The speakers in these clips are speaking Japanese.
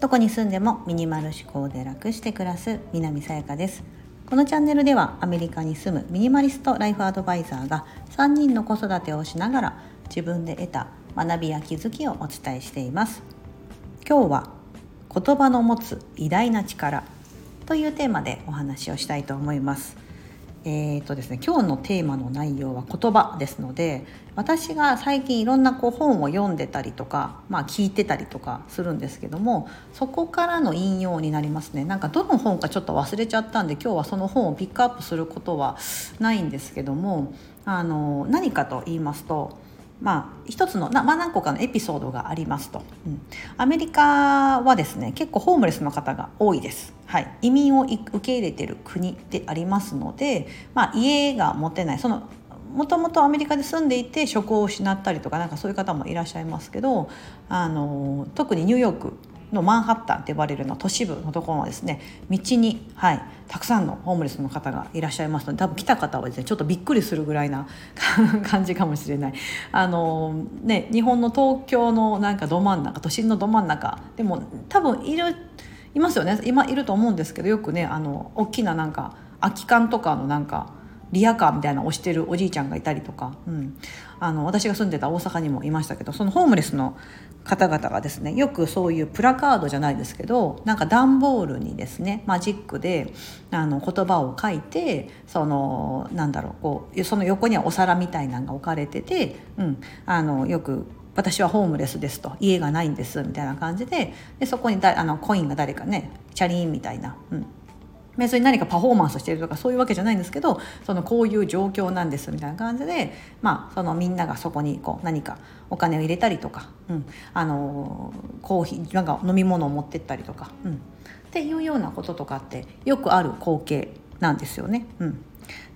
どこに住んでもミニマル思考で楽して暮らす南さやかです。このチャンネルではアメリカに住むミニマリストライフアドバイザーが3人の子育てをしながら自分で得た学びや気づきをお伝えしています。今日は言葉の持つ偉大な力というテーマでお話をしたいと思います。えーとですね、今日のテーマの内容は言葉ですので私が最近いろんなこう本を読んでたりとか、まあ、聞いてたりとかするんですけどもそこからの引用になりますね。なんかどの本かちょっと忘れちゃったんで今日はその本をピックアップすることはないんですけどもあの何かと言いますとまあ、一つの、まあ、何個かのエピソードがありますと、うん、アメリカはですね結構ホームレスの方が多いです、はい、移民を受け入れてる国でありますので、まあ、家が持てない。そのもともとアメリカで住んでいて職を失ったりとかなんかそういう方もいらっしゃいますけどあの特にニューヨークのマンハッタンって呼ばれるの都市部のところはですね道に、はい、たくさんのホームレスの方がいらっしゃいますので多分来た方はですねちょっとびっくりするぐらいな 感じかもしれない。あの、ね、日本の東京のなんかど真ん中都心のど真ん中でも多分いるいますよね。今いると思うんですけどよくねあの大きななんか空き缶とかのなんかリアカーみたいなのをしてるおじいちゃんがいたりとか、うん、あの私が住んでた大阪にもいましたけどそのホームレスの方々がですねよくそういうプラカードじゃないですけどなんか段ボールにですねマジックであの言葉を書いてそのなんだろうこうその横にはお皿みたいなのが置かれてて、うん、あのよく私はホームレスですと家がないんですみたいな感じででそこにだあのコインが誰かねチャリンみたいな、うん、別に何かパフォーマンスしてるとかそういうわけじゃないんですけどそのこういう状況なんですみたいな感じで、まあ、そのみんながそこにこう何かお金を入れたりとか、うん、あのコーヒーなんか飲み物を持ってったりとか、うん、っていうようなこととかってよくある光景なんですよね。うん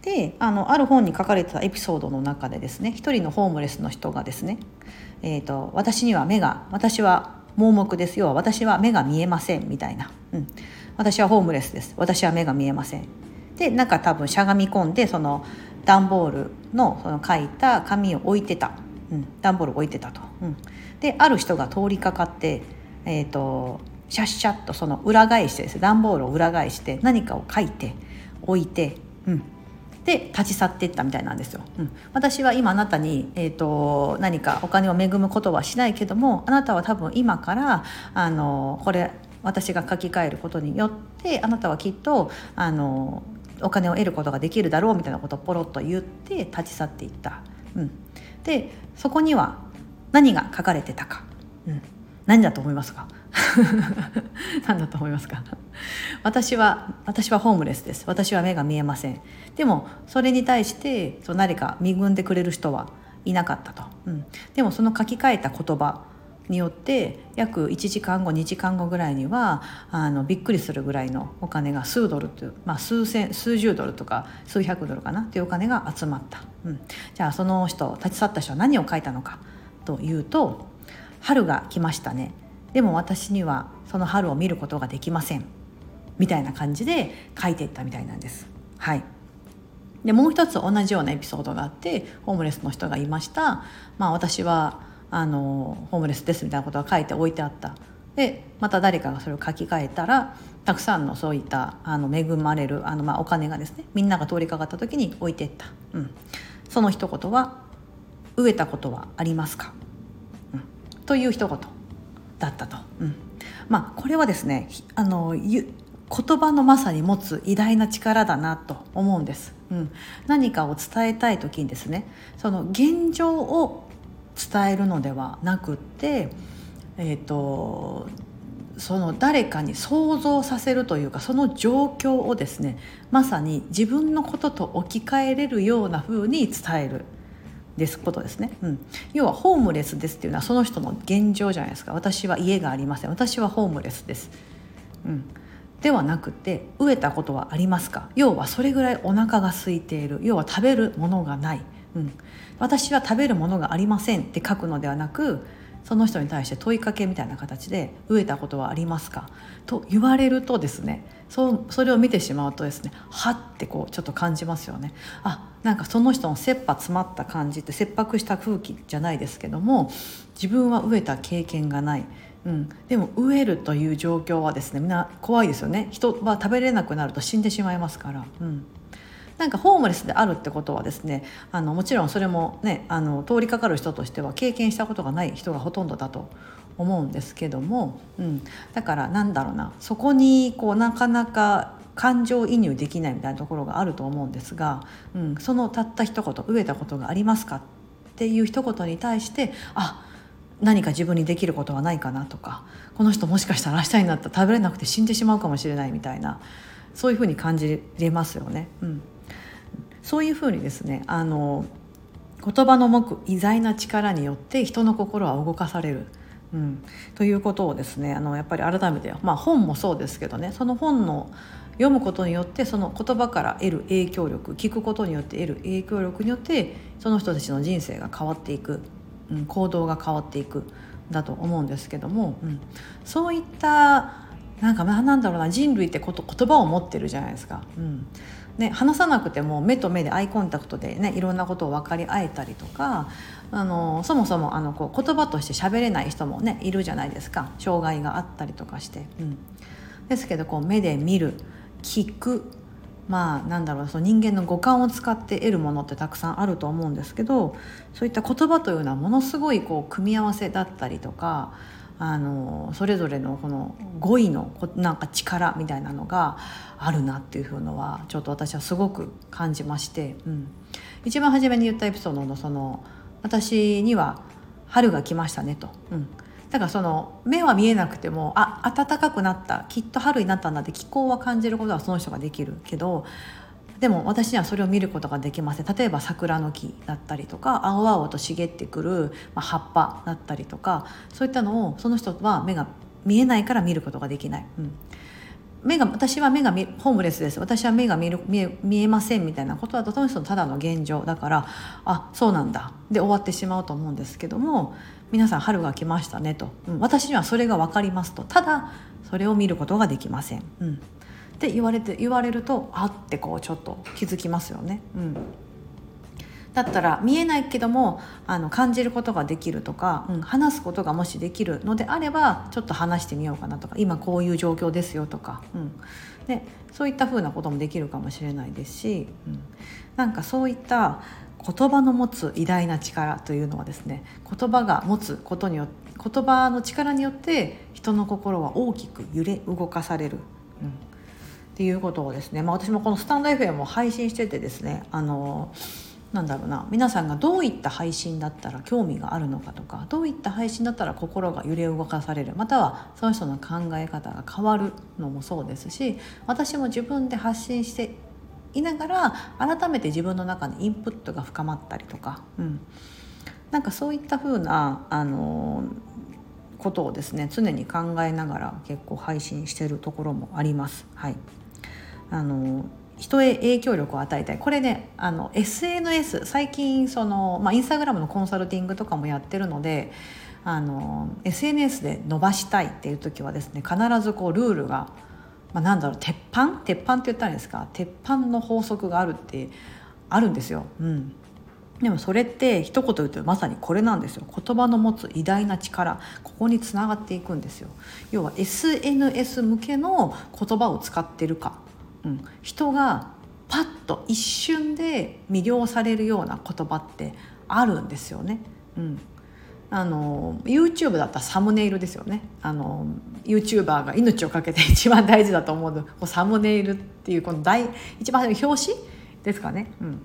であのある本に書かれてたエピソードの中でですね一人のホームレスの人がですね、えーと、私には目が私は盲目です。要は私は目が見えませんみたいな、うん、私はホームレスです。私は目が見えません。でなんか多分しゃがみ込んでその段ボールのその書いた紙を置いてた、うん、段ボール置いてたと、うん、である人が通りかかってえっ、ー、とシャッシャッとその裏返してですね段ボールを裏返して何かを書いて置いて、うん、で立ち去っていったみたいなんですよ。うん、私は今あなたに、えーと、何かお金を恵むことはしないけどもあなたは多分今からあのこれ私が書き換えることによってあなたはきっとあのお金を得ることができるだろうみたいなことをポロッと言って立ち去っていった。うん、でそこには何が書かれてたか、うん、何だと思いますか？何だと思いますか？私は私はホームレスです。私は目が見えません。でもそれに対してそう何か恵んでくれる人はいなかったと、うん、でもその書き換えた言葉によって約1時間後2時間後ぐらいにはあのびっくりするぐらいのお金が数ドルという、まあ、数千数十ドルとか数百ドルかな？というお金が集まった、うん、じゃあその人立ち去った人は何を書いたのかというと「春が来ましたねでも私にはその春を見ることができません」みたいな感じで書いていったみたいなんです。はいでもう一つ同じようなエピソードがあってホームレスの人がいました。まあ、私はあのホームレスですみたいなことが書いて置いてあったでまた誰かがそれを書き換えたらたくさんのそういったあの恵まれるあの、まあ、お金がですねみんなが通りかかった時に置いていった、うん、その一言は「飢えたことはありますか?」、という一言だったと。うんまあ、これはですねあの言葉のまさに持つ偉大な力だなと思うんです、うん、何かを伝えたい時にですねその現状を伝えるのではなくって、えーと、その誰かに想像させるというかその状況をですねまさに自分のことと置き換えれるような風に伝える。ですことですね、うん、要はホームレスですっていうのはその人の現状じゃないですか。私は家がありません。私はホームレスです、うん、ではなくて飢えたことはありますか？要はそれぐらいお腹が空いている。要は食べるものがない。うん、私は食べるものがありませんって書くのではなくその人に対して問いかけみたいな形で「飢えたことはありますか?」と言われるとですねそうそれを見てしまうとですねはってこうちょっと感じますよね。あなんかその人の切羽詰まった感じって切迫した空気じゃないですけども自分は飢えた経験がないうん、でも飢えるという状況はですねみんな怖いですよね人は食べれなくなると死んでしまいますから。うんなんかホームレスであるってことはですねあのもちろんそれもねあの通りかかる人としては経験したことがない人がほとんどだと思うんですけども、うん、だからなんだろうなそこにこうなかなか感情移入できないみたいなところがあると思うんですが、うん、そのたった一言「飢えたことがありますか?」っていう一言に対してあ何か自分にできることはないかなとかこの人もしかしたら明日になったら食べれなくて死んでしまうかもしれないみたいなそういうふうに感じれますよね。うん、そういうふうにですねあの言葉の持く偉大な力によって人の心は動かされる。うん、ということをですねあのやっぱり改めて、まあ、本もそうですけどねその本の読むことによってその言葉から得る影響力聞くことによって得る影響力によってその人たちの人生が変わっていく、うん、行動が変わっていく。だと思うんですけども、うん、そういったなんかなんだろうな人類ってこと言葉を持ってるじゃないですか。うん。ね、話さなくても目と目でアイコンタクトで、ね、いろんなことを分かり合えたりとかあのそもそもあのこう言葉として喋れない人もねいるじゃないですか障害があったりとかして。うん、ですけどこう目で見る聞くまあなんだろうその人間の五感を使って得るものってたくさんあると思うんですけどそういった言葉というのはものすごいこう組み合わせだったりとかあのそれぞれのこの語彙のなんか力みたいなのがあるなっていうのはちょっと私はすごく感じまして、うん、一番初めに言ったエピソードのその私には春が来ましたねと、うん、だからその目は見えなくてもあ暖かくなった。きっと春になったんだって気候は感じることはその人ができるけどでも私にはそれを見ることができません。例えば桜の木だったりとか青々と茂ってくる、ま葉っぱだったりとかそういったのをその人は目が見えないから見ることができない。うん。目が私は目がホームレスです。私は目が見る見え見えませんみたいなことはとてもただの現状だからあそうなんだ。で終わってしまうと思うんですけども皆さん春が来ましたねと、うん、私にはそれが分かりますと。ただそれを見ることができません、うん、って言われて言われるとあってこうちょっと気づきますよね。うん。だったら見えないけどもあの感じることができるとか、うん、話すことがもしできるのであればちょっと話してみようかなとか今こういう状況ですよとか、うん、でそういったふうなこともできるかもしれないですし、うん、なんかそういった言葉の持つ偉大な力というのはですね言葉が持つことによって言葉の力によって人の心は大きく揺れ動かされる、うん、っていうことをですね、まあ、私もこのスタンド FM を配信しててですねあのなんだろうな皆さんがどういった配信だったら興味があるのかとかどういった配信だったら心が揺れ動かされるまたはその人の考え方が変わるのもそうですし私も自分で発信していながら改めて自分の中にインプットが深まったりとか、うん、なんかそういった風なあのことをですね常に考えながら結構配信してるところもあります。はいあの人へ影響力を与えたい。これねあの SNS 最近その、まあ、インスタグラムのコンサルティングとかもやってるのであの SNS で伸ばしたいっていう時はですね必ずこうルールが、まあ、なんだろう鉄板？鉄板って言ったらいいんですか？鉄板の法則があるってあるんですよ。うん。でもそれって一言言うとまさにこれなんですよ。言葉の持つ偉大な力。ここにつながっていくんですよ。要は SNS 向けの言葉を使ってるか。うん、人がパッと一瞬で魅了されるような言葉ってあるんですよね。うん、あの YouTube だったらサムネイルですよね。あの YouTuber が命を懸けて一番大事だと思うの。サムネイルっていうこの大一番表紙ですかね、うん、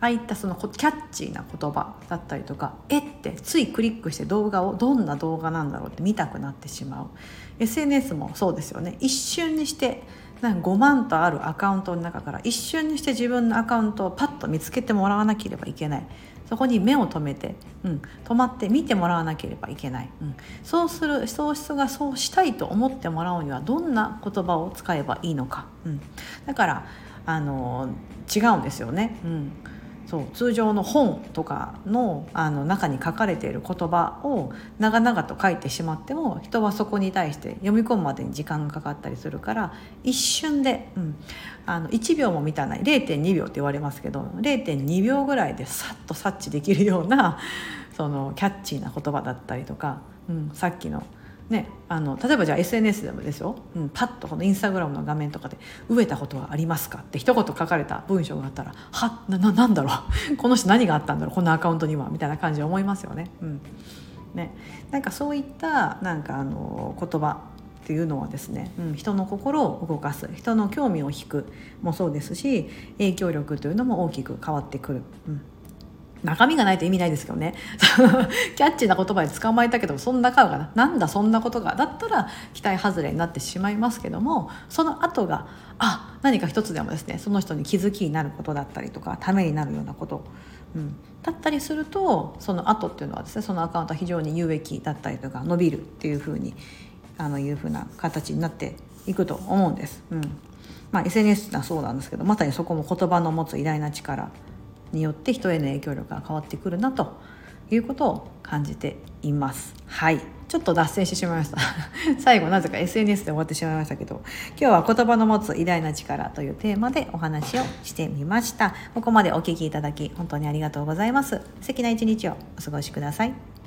ああいったそのキャッチーな言葉だったりとかえってついクリックして動画をどんな動画なんだろうって見たくなってしまう。SNS もそうですよね。一瞬にして5万とあるアカウントの中から一瞬にして自分のアカウントをパッと見つけてもらわなければいけない。そこに目を留めて、うん、止まって見てもらわなければいけない、うん、そうする喪失がそうしたいと思ってもらうにはどんな言葉を使えばいいのか、うん、だからあの違うんですよね。うん。そう通常の本とかのあの中に書かれている言葉を長々と書いてしまっても人はそこに対して読み込むまでに時間がかかったりするから一瞬で、うん、あの1秒も満たない0.2秒って言われますけど0.2秒ぐらいでさっと察知できるようなそのキャッチーな言葉だったりとか、うん、さっきのね、あの例えばじゃあ SNS でもですよ、うん、パッとこのインスタグラムの画面とかで「飢えたことはありますか?」って一言書かれた文章があったら「はなななんだろう？この人何があったんだろう？このアカウントには」みたいな感じで思いますよね。うんね、なんかそういったなんかあの言葉っていうのはですね、うん、人の心を動かす人の興味を引くもそうですし影響力というのも大きく変わってくる。うん中身がないと意味ないですけどね。キャッチーな言葉で捕まえたけどそんな顔がな。なんだそんなことが。だったら期待外れになってしまいますけどもその後があ何か一つでもですねその人に気づきになることだったりとかためになるようなこと、うん、だったりするとその後っていうのはですねそのアカウントは非常に有益だったりとか伸びるっていうふうにあのいうふうな形になっていくと思うんです。うん。まあ、SNS はそうなんですけどまさにそこも言葉の持つ偉大な力。によって人への影響力が変わってくるなということを感じています。はい。ちょっと脱線してしまいました。最後なぜか SNS で終わってしまいましたけど今日は言葉の持つ偉大な力というテーマでお話をしてみました。ここまでお聴きいただき本当にありがとうございます。素敵な一日をお過ごしください。